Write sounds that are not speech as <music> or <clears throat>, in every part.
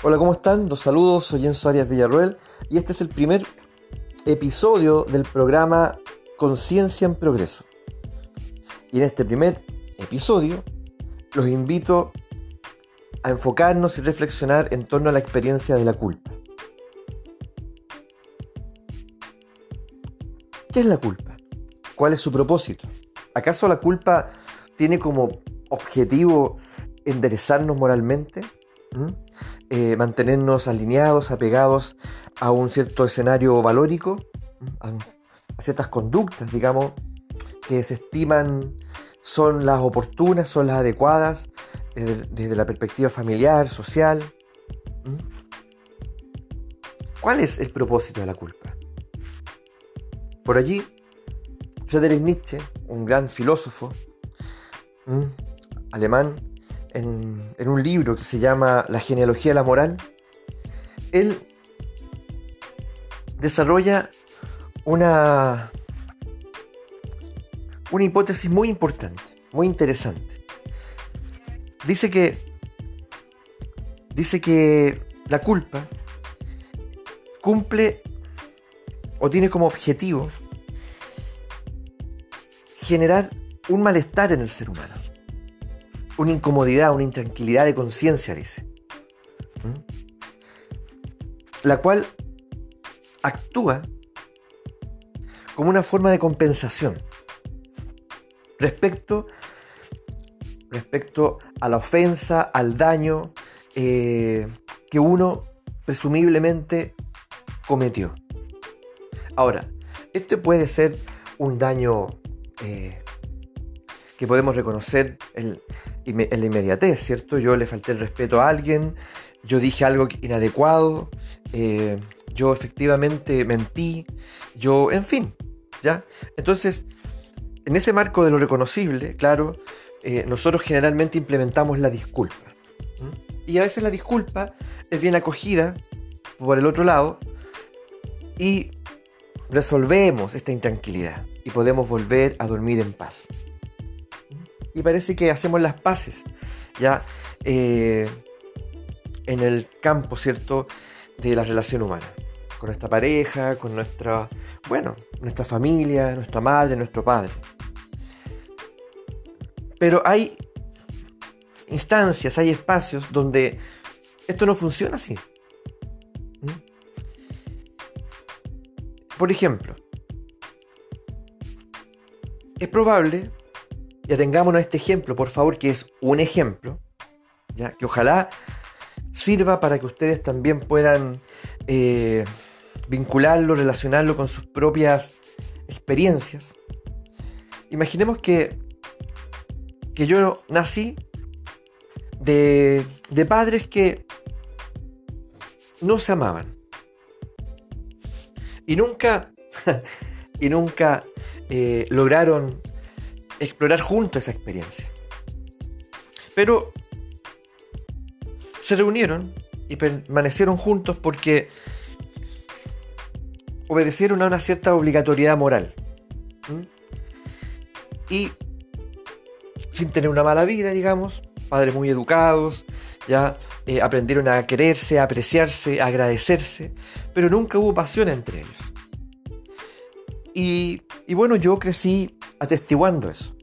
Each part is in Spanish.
Hola, ¿cómo están? Los saludos, soy Enzo Arias Villarroel y este es el primer episodio del programa Conciencia en Progreso. Y en este primer episodio los invito a enfocarnos y reflexionar en torno a la experiencia de la culpa. ¿Qué es la culpa? ¿Cuál es su propósito? ¿Acaso la culpa tiene como objetivo enderezarnos moralmente? ¿Mm? Eh, mantenernos alineados, apegados a un cierto escenario valórico, a, ciertas conductas, digamos, que se estiman son las oportunas, son las adecuadas eh, desde la perspectiva familiar, social. ¿Cuál es el propósito de la culpa? Por allí, Friedrich Nietzsche, un gran filósofo alemán, en, un libro que se llama La genealogía de la moral, él desarrolla una, una hipótesis muy importante, muy interesante. Dice que, dice que la culpa cumple o tiene como objetivo generar un malestar en el ser humano una incomodidad, una intranquilidad de conciencia, dice. ¿Mm? La cual actúa como una forma de compensación respecto, respecto a la ofensa, al daño eh, que uno presumiblemente cometió. Ahora, este puede ser un daño eh, que podemos reconocer en la inmediatez, ¿cierto? Yo le falté el respeto a alguien, yo dije algo inadecuado, eh, yo efectivamente mentí, yo, en fin, ¿ya? Entonces, en ese marco de lo reconocible, claro, eh, nosotros generalmente implementamos la disculpa. Y a veces la disculpa es bien acogida por el otro lado y resolvemos esta intranquilidad y podemos volver a dormir en paz y parece que hacemos las paces ya eh, en el campo, ¿cierto?, de la relación humana, con nuestra pareja, con nuestra, bueno, nuestra familia, nuestra madre, nuestro padre. Pero hay instancias, hay espacios donde esto no funciona así. Por ejemplo, es probable ya tengámonos este ejemplo, por favor, que es un ejemplo, ¿ya? que ojalá sirva para que ustedes también puedan eh, vincularlo, relacionarlo con sus propias experiencias. Imaginemos que, que yo nací de, de padres que no se amaban. Y nunca, <laughs> y nunca eh, lograron explorar juntos esa experiencia. Pero se reunieron y permanecieron juntos porque obedecieron a una cierta obligatoriedad moral. Y sin tener una mala vida, digamos, padres muy educados, ya eh, aprendieron a quererse, a apreciarse, a agradecerse, pero nunca hubo pasión entre ellos. Y, bueno, yo crecí atestiguando eso.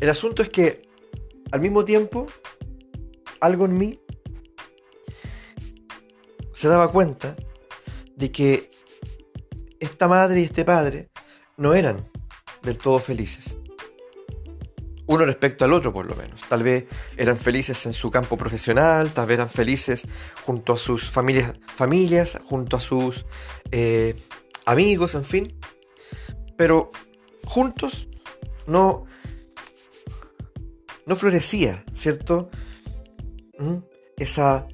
El asunto es que al mismo tiempo algo en mí se daba cuenta de que esta madre y este padre no eran del todo felices. Uno respecto al otro, por lo menos. Tal vez eran felices en su campo profesional, tal vez eran felices junto a sus familias, familias junto a sus eh, amigos, en fin pero juntos no, no florecía, ¿cierto? ¿Mm? Esa,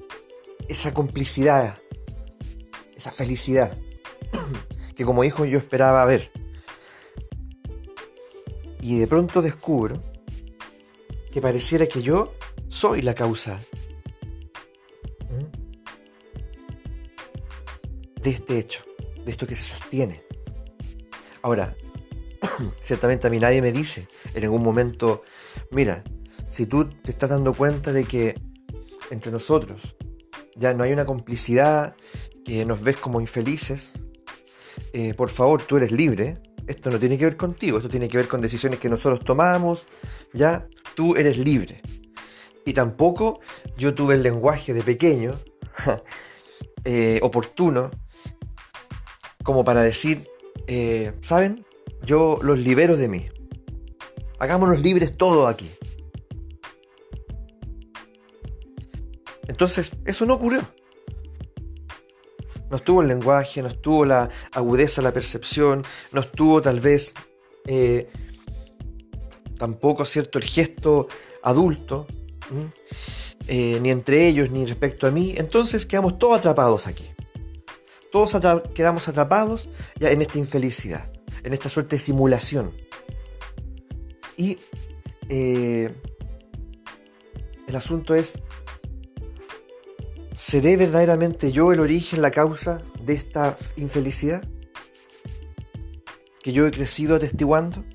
esa complicidad, esa felicidad <clears throat> que como hijo yo esperaba ver. Y de pronto descubro que pareciera que yo soy la causa de este hecho, de esto que se sostiene. Ahora, <clears throat> ciertamente a mí nadie me dice en algún momento, mira, si tú te estás dando cuenta de que entre nosotros ya no hay una complicidad, que nos ves como infelices, eh, por favor, tú eres libre. Esto no tiene que ver contigo, esto tiene que ver con decisiones que nosotros tomamos, ya tú eres libre. Y tampoco yo tuve el lenguaje de pequeño, <laughs> eh, oportuno, como para decir, eh, ¿saben? Yo los libero de mí. Hagámonos libres todos aquí. Entonces, eso no ocurrió. No estuvo el lenguaje, no estuvo la agudeza, la percepción, no estuvo tal vez eh, tampoco, ¿cierto?, el gesto adulto, eh, ni entre ellos, ni respecto a mí. Entonces quedamos todos atrapados aquí. Todos quedamos atrapados ya en esta infelicidad, en esta suerte de simulación. Y eh, el asunto es ¿Seré verdaderamente yo el origen, la causa de esta infelicidad? ¿Que yo he crecido atestiguando?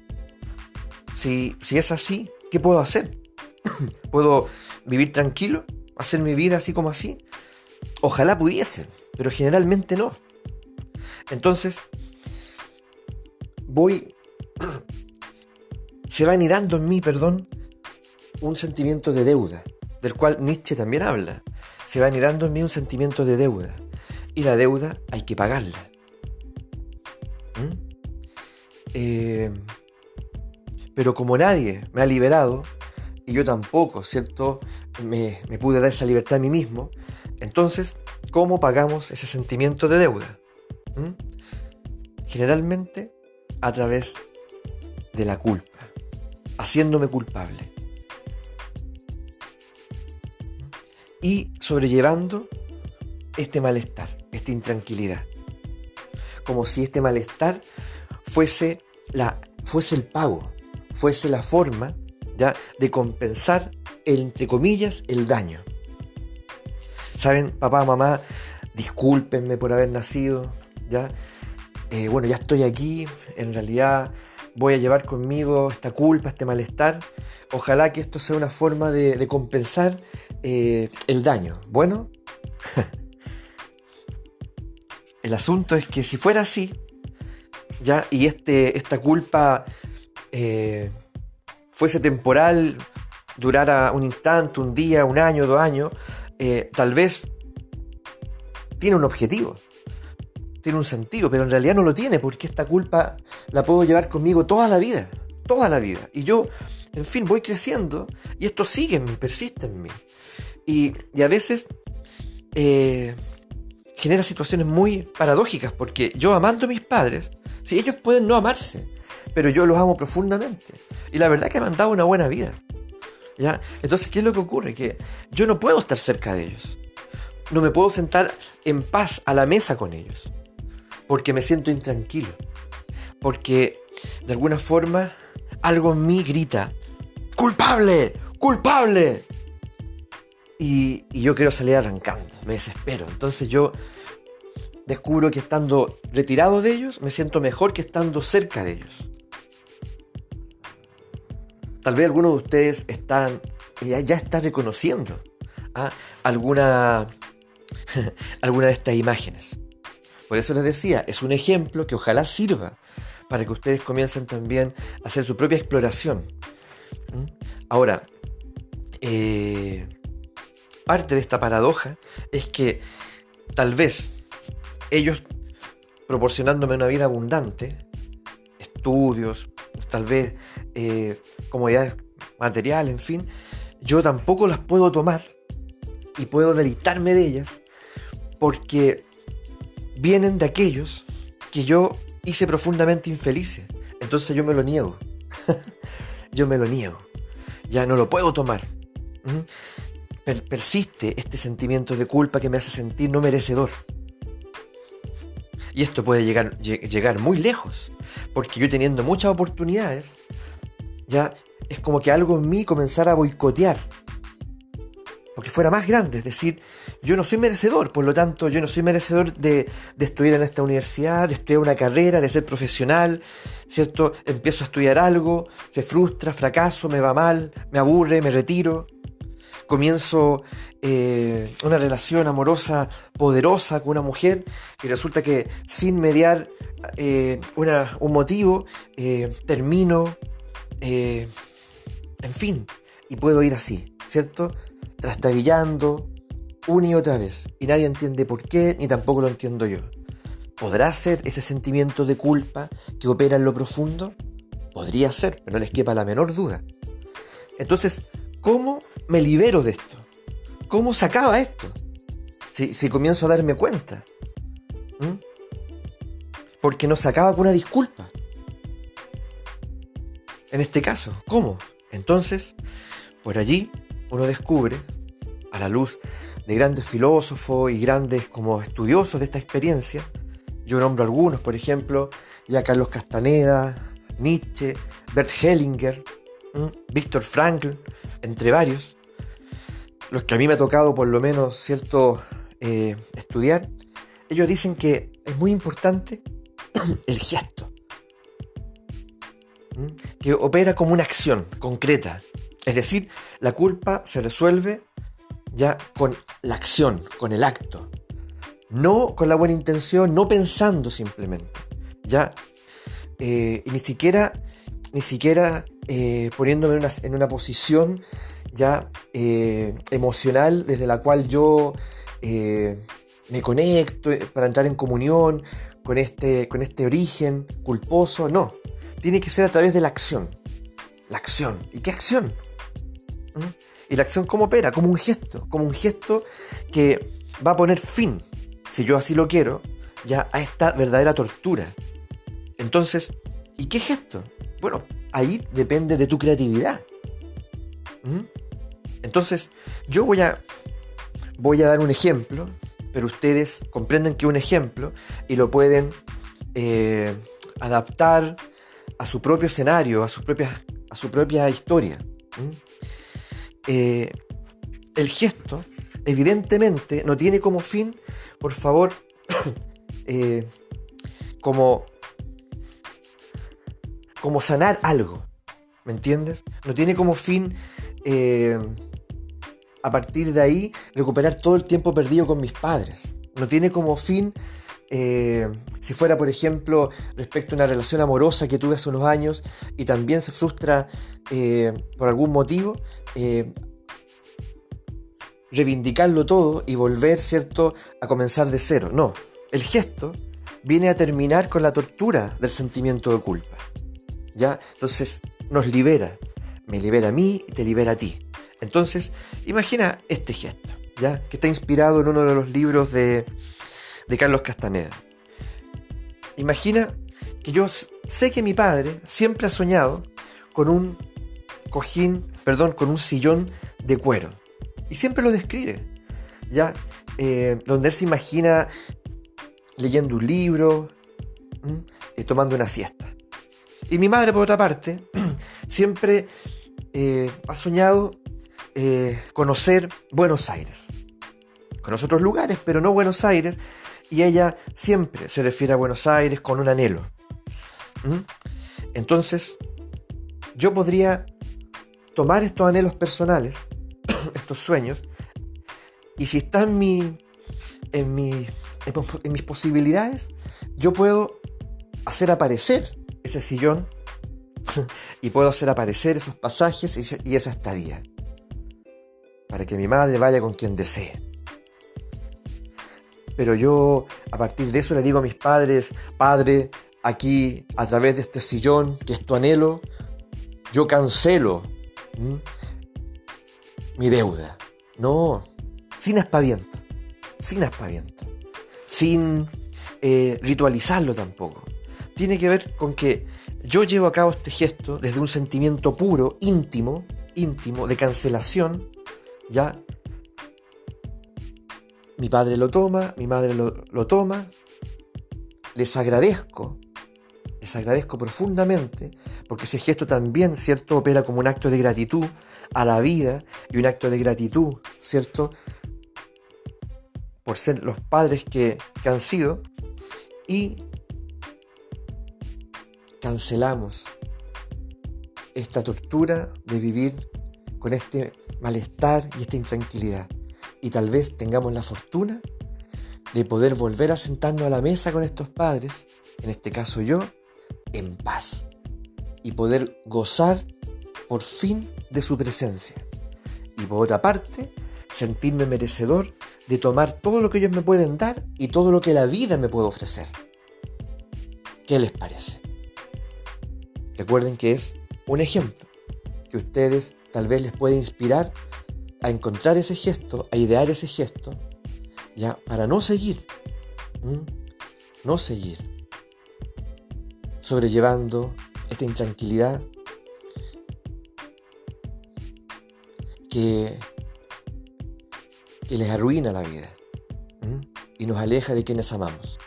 Si, si es así, ¿qué puedo hacer? <clears throat> ¿Puedo vivir tranquilo? ¿Hacer mi vida así como así? Ojalá pudiese, pero generalmente no. Entonces, voy... <clears throat> se va anidando en mí, perdón, un sentimiento de deuda, del cual Nietzsche también habla se va anidando en mí un sentimiento de deuda. Y la deuda hay que pagarla. ¿Mm? Eh, pero como nadie me ha liberado, y yo tampoco, ¿cierto? Me, pude dar esa libertad a mí mismo, entonces, ¿cómo pagamos ese sentimiento de deuda? ¿Mm? Generalmente a través de la culpa, haciéndome culpable. y sobrellevando este malestar, esta intranquilidad. Como si este malestar fuese, la, fuese el pago, fuese la forma ¿ya? de compensar, entre comillas, el daño. ¿Saben, papá, mamá? Discúlpenme por haber nacido, ¿ya? Eh, bueno, ya estoy aquí, en realidad voy a llevar conmigo esta culpa, este malestar. Ojalá que esto sea una forma de compensar eh, el daño. Bueno, <laughs> el asunto es que si fuera así, ya, y este, esta culpa eh, fuese temporal, durara un instante, un día, un año, dos años, eh, tal vez tiene un objetivo, tiene un sentido, pero en realidad no lo tiene, porque esta culpa la puedo llevar conmigo toda la vida, toda la vida. Y yo, en fin, voy creciendo y esto sigue en mí, persiste en mí. Y, a veces eh, genera situaciones muy paradójicas, porque yo amando a mis padres, si ellos pueden no amarse, pero yo los amo profundamente. Y la verdad que me han dado una buena vida. ¿ya? Entonces, ¿qué es lo que ocurre? Que yo no puedo estar cerca de ellos. No me puedo sentar en paz a la mesa con ellos. Porque me siento intranquilo. Porque de alguna forma algo en mí grita, culpable, culpable. Y, yo quiero salir arrancando, me desespero. Entonces yo descubro que estando retirado de ellos, me siento mejor que estando cerca de ellos. Tal vez algunos de ustedes están, ya, están reconociendo ¿ah? alguna, <laughs> alguna de estas imágenes. Por eso les decía, es un ejemplo que ojalá sirva para que ustedes comiencen también a hacer su propia exploración. Ahora, eh, parte de esta paradoja es que tal vez ellos proporcionándome una vida abundante, estudios, tal vez eh, comodidades materiales, en fin, yo tampoco las puedo tomar y puedo deleitarme de ellas porque vienen de aquellos que yo hice profundamente infelices. Entonces yo me lo niego. <laughs> yo me lo niego. Ya no lo puedo tomar persiste este sentimiento de culpa que me hace sentir no merecedor. Y esto puede llegar, llegar muy lejos, porque yo teniendo muchas oportunidades, ya es como que algo en mí comenzara a boicotear. porque fuera más grande, es decir, yo no soy merecedor, por lo tanto yo no soy merecedor de, estudiar en esta universidad, de estudiar una carrera, de ser profesional, ¿cierto? Empiezo a estudiar algo, se frustra, fracaso, me va mal, me aburre, me retiro, comienzo eh, una relación amorosa poderosa con una mujer y resulta que sin mediar eh, un motivo eh, termino, en fin, y puedo ir así, ¿cierto? trastabillando una y otra vez, y nadie entiende por qué, ni tampoco lo entiendo yo. ¿Podrá ser ese sentimiento de culpa que opera en lo profundo? Podría ser, pero no les quepa la menor duda. Entonces, ¿cómo me libero de esto? ¿Cómo se acaba esto? Si, comienzo a darme cuenta. Porque no se acaba con una disculpa. En este caso, ¿cómo? Entonces, por allí uno descubre, a la luz de grandes filósofos y grandes como estudiosos de esta experiencia, yo nombro algunos, por ejemplo, ya Carlos Castaneda, Nietzsche, Bert Hellinger, Víctor Frankl, entre varios, los que a mí me ha tocado por lo menos cierto eh, estudiar, ellos dicen que es muy importante <clears throat> el gesto, que opera como una acción concreta, es decir, la culpa se resuelve ya con la acción, con el acto. No con la buena intención, no pensando simplemente. Ya. Eh, ni siquiera, ni siquiera eh, poniéndome en una, posición ya eh, emocional desde la cual yo me conecto para entrar en comunión con este, con este origen culposo. No. Tiene que ser a través de la acción. La acción. ¿Y qué acción? Y la acción cómo opera, como un gesto, como un gesto que va a poner fin, si yo así lo quiero, ya a esta verdadera tortura. Entonces, ¿y qué gesto? Bueno, ahí depende de tu creatividad. Entonces, yo voy a, voy a dar un ejemplo, pero ustedes comprenden que un ejemplo y lo pueden eh, adaptar a su propio escenario, a su propia, a su propia historia. Eh, el gesto, evidentemente, no tiene como fin, por favor, <coughs> eh, como, como sanar algo, ¿me entiendes? No tiene como fin, eh, a partir de ahí, recuperar todo el tiempo perdido con mis padres. No tiene como fin si fuera, por ejemplo, respecto a una relación amorosa que tuve hace unos años y también se frustra por algún motivo, eh, reivindicarlo todo y volver, ¿cierto?, a comenzar de cero. No, el gesto viene a terminar con la tortura del sentimiento de culpa. ¿Ya? Entonces nos libera. Me libera a mí y te libera a ti. Entonces, imagina este gesto, ¿ya? Que está inspirado en uno de los libros de, de Carlos Castaneda. Imagina que yo sé que mi padre siempre ha soñado con un cojín perdón, con un sillón de cuero. Y siempre lo describe, ¿ya? Eh, donde él se imagina leyendo un libro, y tomando una siesta. Y mi madre, por otra parte, <clears throat> siempre eh, ha soñado eh, conocer Buenos Aires. Conoce otros lugares, pero no Buenos Aires. Y ella siempre se refiere a Buenos Aires con un anhelo. Entonces, yo podría tomar estos anhelos personales, <clears throat> estos sueños, y si están en, mi, en, en mis posibilidades, yo puedo hacer aparecer ese sillón <laughs> y puedo hacer aparecer esos pasajes y esa estadía. Para que mi madre vaya con quien desee. Pero yo a partir de eso le digo a mis padres, Padre, aquí a través de este sillón que es tu anhelo, yo cancelo mi deuda. No, sin aspaviento, sin aspaviento, sin eh, ritualizarlo tampoco. Tiene que ver con que yo llevo a cabo este gesto desde un sentimiento puro, íntimo, íntimo, de cancelación, ya. Mi padre lo toma, mi madre lo, toma, les agradezco les agradezco profundamente, porque ese gesto también, ¿cierto?, opera como un acto de gratitud a la vida y un acto de gratitud, ¿cierto?, por ser los padres que, que han sido. Y cancelamos esta tortura de vivir con este malestar y esta intranquilidad. Y tal vez tengamos la fortuna de poder volver a sentarnos a la mesa con estos padres, en este caso yo, en paz. Y poder gozar por fin de su presencia. Y por otra parte, sentirme merecedor de tomar todo lo que ellos me pueden dar y todo lo que la vida me puede ofrecer. ¿Qué les parece? Recuerden que es un ejemplo que ustedes tal vez les puede inspirar a encontrar ese gesto, a idear ese gesto, ya para no seguir, no seguir sobrellevando esta intranquilidad que, que les arruina la vida y nos aleja de quienes amamos.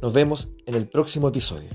Nos vemos en el próximo episodio.